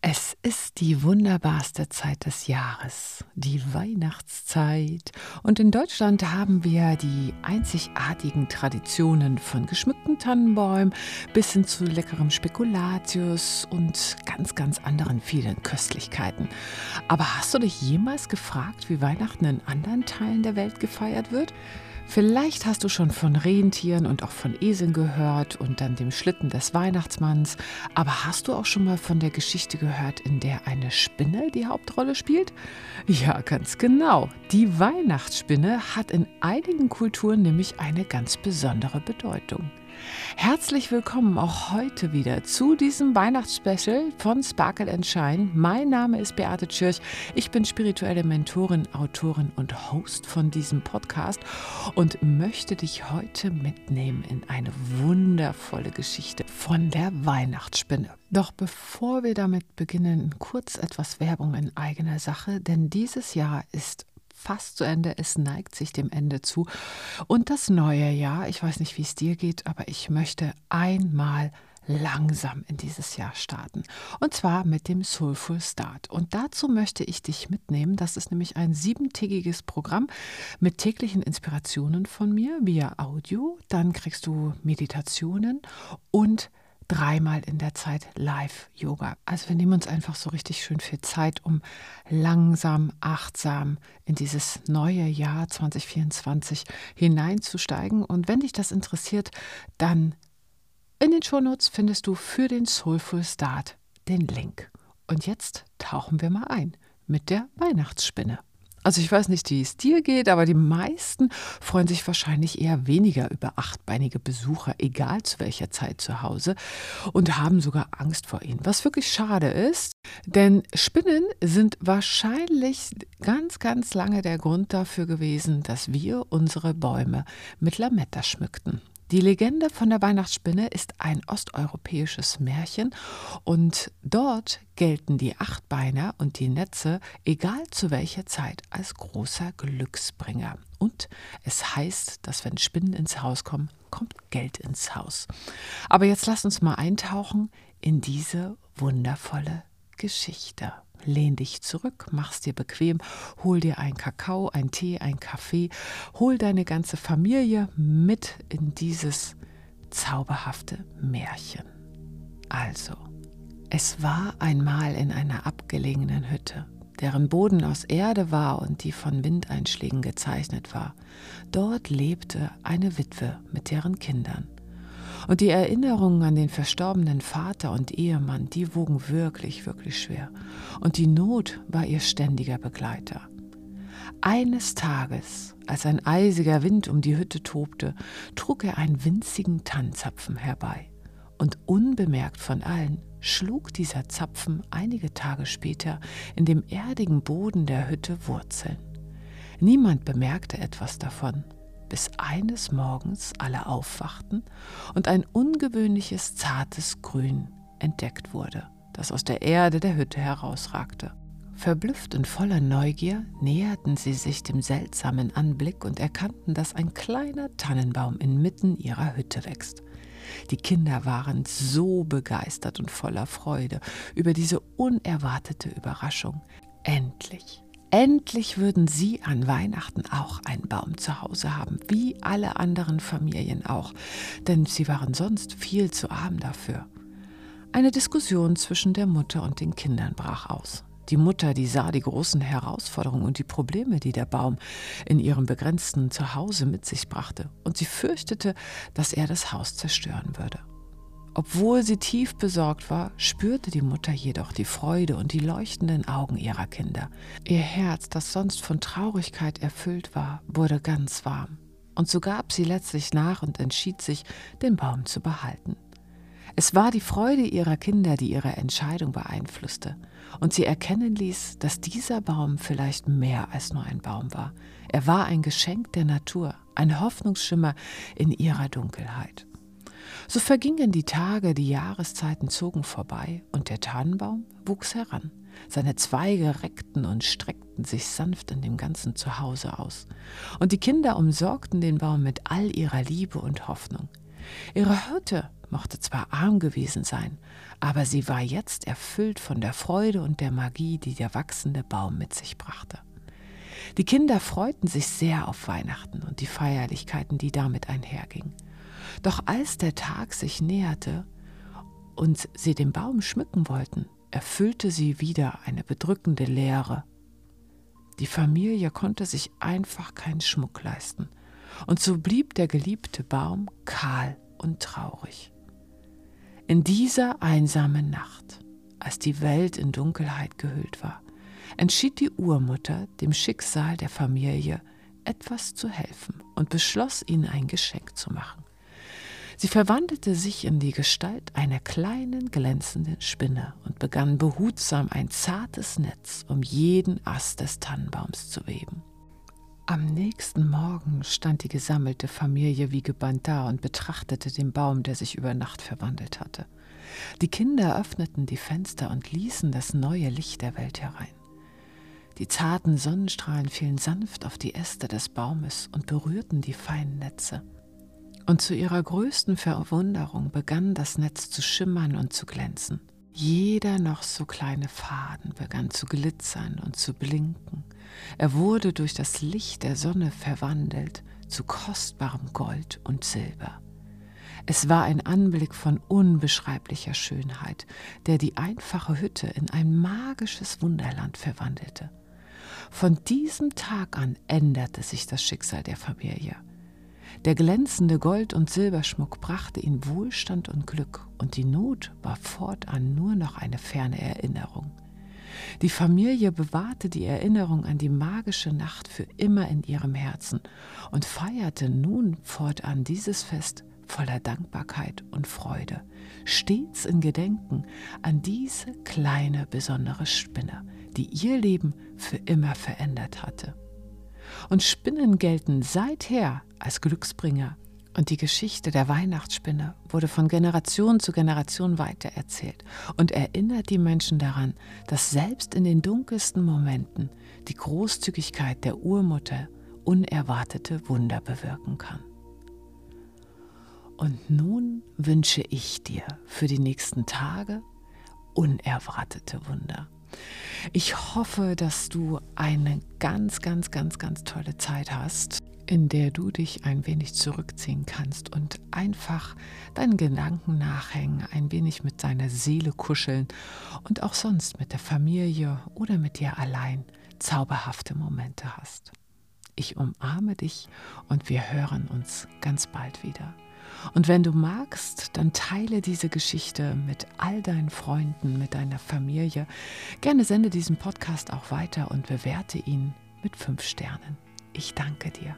Es ist die wunderbarste Zeit des Jahres, die Weihnachtszeit. Und in Deutschland haben wir die einzigartigen Traditionen von geschmückten Tannenbäumen bis hin zu leckerem Spekulatius und ganz, ganz anderen vielen Köstlichkeiten. Aber hast du dich jemals gefragt, wie Weihnachten in anderen Teilen der Welt gefeiert wird? Vielleicht hast du schon von Rentieren und auch von Eseln gehört und dann dem Schlitten des Weihnachtsmanns. Aber hast du auch schon mal von der Geschichte gehört, in der eine Spinne die Hauptrolle spielt? Ja, ganz genau. Die Weihnachtsspinne hat in einigen Kulturen nämlich eine ganz besondere Bedeutung. Herzlich willkommen auch heute wieder zu diesem Weihnachtsspecial von Sparkle and Shine. Mein Name ist Beate Tschirch. Ich bin spirituelle Mentorin, Autorin und Host von diesem Podcast und möchte dich heute mitnehmen in eine wundervolle Geschichte von der Weihnachtsspinne. Doch bevor wir damit beginnen, kurz etwas Werbung in eigener Sache, denn dieses Jahr ist fast zu Ende, es neigt sich dem Ende zu. Und das neue Jahr, ich weiß nicht, wie es dir geht, aber ich möchte einmal langsam in dieses Jahr starten. Und zwar mit dem Soulful Start. Und dazu möchte ich dich mitnehmen. Das ist nämlich ein siebentägiges Programm mit täglichen Inspirationen von mir via Audio. Dann kriegst du Meditationen und dreimal in der Zeit Live-Yoga. Also wir nehmen uns einfach so richtig schön viel Zeit, um langsam, achtsam in dieses neue Jahr 2024 hineinzusteigen. Und wenn dich das interessiert, dann in den Shownotes findest du für den Soulful Start den Link. Und jetzt tauchen wir mal ein mit der Weihnachtsspinne. Also ich weiß nicht, wie es dir geht, aber die meisten freuen sich wahrscheinlich eher weniger über achtbeinige Besucher, egal zu welcher Zeit zu Hause, und haben sogar Angst vor ihnen. Was wirklich schade ist, denn Spinnen sind wahrscheinlich ganz, ganz lange der Grund dafür gewesen, dass wir unsere Bäume mit Lametta schmückten. Die Legende von der Weihnachtsspinne ist ein osteuropäisches Märchen und dort gelten die Achtbeiner und die Netze, egal zu welcher Zeit, als großer Glücksbringer. Und es heißt, dass wenn Spinnen ins Haus kommen, kommt Geld ins Haus. Aber jetzt lass uns mal eintauchen in diese wundervolle Geschichte. Lehn dich zurück, mach's dir bequem, hol dir einen Kakao, einen Tee, einen Kaffee, hol deine ganze Familie mit in dieses zauberhafte Märchen. Also, es war einmal in einer abgelegenen Hütte, deren Boden aus Erde war und die von Windeinschlägen gezeichnet war. Dort lebte eine Witwe mit deren Kindern. Und die Erinnerungen an den verstorbenen Vater und Ehemann, die wogen wirklich, wirklich schwer. Und die Not war ihr ständiger Begleiter. Eines Tages, als ein eisiger Wind um die Hütte tobte, trug er einen winzigen Tannenzapfen herbei. Und unbemerkt von allen schlug dieser Zapfen einige Tage später in dem erdigen Boden der Hütte Wurzeln. Niemand bemerkte etwas davon, bis eines Morgens alle aufwachten und ein ungewöhnliches zartes Grün entdeckt wurde, das aus der Erde der Hütte herausragte. Verblüfft und voller Neugier näherten sie sich dem seltsamen Anblick und erkannten, dass ein kleiner Tannenbaum inmitten ihrer Hütte wächst. Die Kinder waren so begeistert und voller Freude über diese unerwartete Überraschung. Endlich Endlich würden sie an Weihnachten auch einen Baum zu Hause haben, wie alle anderen Familien auch, denn sie waren sonst viel zu arm dafür. Eine Diskussion zwischen der Mutter und den Kindern brach aus. Die Mutter, die sah die großen Herausforderungen und die Probleme, die der Baum in ihrem begrenzten Zuhause mit sich brachte, und sie fürchtete, dass er das Haus zerstören würde. Obwohl sie tief besorgt war, spürte die Mutter jedoch die Freude und die leuchtenden Augen ihrer Kinder. Ihr Herz, das sonst von Traurigkeit erfüllt war, wurde ganz warm. Und so gab sie letztlich nach und entschied sich, den Baum zu behalten. Es war die Freude ihrer Kinder, die ihre Entscheidung beeinflusste und sie erkennen ließ, dass dieser Baum vielleicht mehr als nur ein Baum war. Er war ein Geschenk der Natur, ein Hoffnungsschimmer in ihrer Dunkelheit. So vergingen die Tage, die Jahreszeiten zogen vorbei, und der Tannenbaum wuchs heran. Seine Zweige reckten und streckten sich sanft in dem ganzen Zuhause aus. Und die Kinder umsorgten den Baum mit all ihrer Liebe und Hoffnung. Ihre Hütte mochte zwar arm gewesen sein, aber sie war jetzt erfüllt von der Freude und der Magie, die der wachsende Baum mit sich brachte. Die Kinder freuten sich sehr auf Weihnachten und die Feierlichkeiten, die damit einhergingen. Doch als der Tag sich näherte und sie den Baum schmücken wollten, erfüllte sie wieder eine bedrückende Leere. Die Familie konnte sich einfach keinen Schmuck leisten, und so blieb der geliebte Baum kahl und traurig. In dieser einsamen Nacht, als die Welt in Dunkelheit gehüllt war, entschied die Urmutter, dem Schicksal der Familie etwas zu helfen und beschloss, ihnen ein Geschenk zu machen. Sie verwandelte sich in die Gestalt einer kleinen glänzenden Spinne und begann behutsam ein zartes Netz um jeden Ast des Tannenbaums zu weben. Am nächsten Morgen stand die gesammelte Familie wie gebannt da und betrachtete den Baum, der sich über Nacht verwandelt hatte. Die Kinder öffneten die Fenster und ließen das neue Licht der Welt herein. Die zarten Sonnenstrahlen fielen sanft auf die Äste des Baumes und berührten die feinen Netze. Und zu ihrer größten Verwunderung begann das Netz zu schimmern und zu glänzen. Jeder noch so kleine Faden begann zu glitzern und zu blinken. Er wurde durch das Licht der Sonne verwandelt zu kostbarem Gold und Silber. Es war ein Anblick von unbeschreiblicher Schönheit, der die einfache Hütte in ein magisches Wunderland verwandelte. Von diesem Tag an änderte sich das Schicksal der Familie. Der glänzende Gold- und Silberschmuck brachte ihnen Wohlstand und Glück, und die Not war fortan nur noch eine ferne Erinnerung. Die Familie bewahrte die Erinnerung an die magische Nacht für immer in ihrem Herzen und feierte nun fortan dieses Fest voller Dankbarkeit und Freude, stets in Gedenken an diese kleine besondere Spinne, die ihr Leben für immer verändert hatte. Und Spinnen gelten seither als Glücksbringer. Und die Geschichte der Weihnachtsspinne wurde von Generation zu Generation weitererzählt und erinnert die Menschen daran, dass selbst in den dunkelsten Momenten die Großzügigkeit der Urmutter unerwartete Wunder bewirken kann. Und nun wünsche ich dir für die nächsten Tage unerwartete Wunder. Ich hoffe, dass du eine ganz, ganz, ganz, ganz tolle Zeit hast, in der du dich ein wenig zurückziehen kannst und einfach deinen Gedanken nachhängen, ein wenig mit deiner Seele kuscheln und auch sonst mit der Familie oder mit dir allein zauberhafte Momente hast. Ich umarme dich und wir hören uns ganz bald wieder. Und wenn du magst, dann teile diese Geschichte mit all deinen Freunden, mit deiner Familie. Gerne sende diesen Podcast auch weiter und bewerte ihn mit fünf Sternen. Ich danke dir.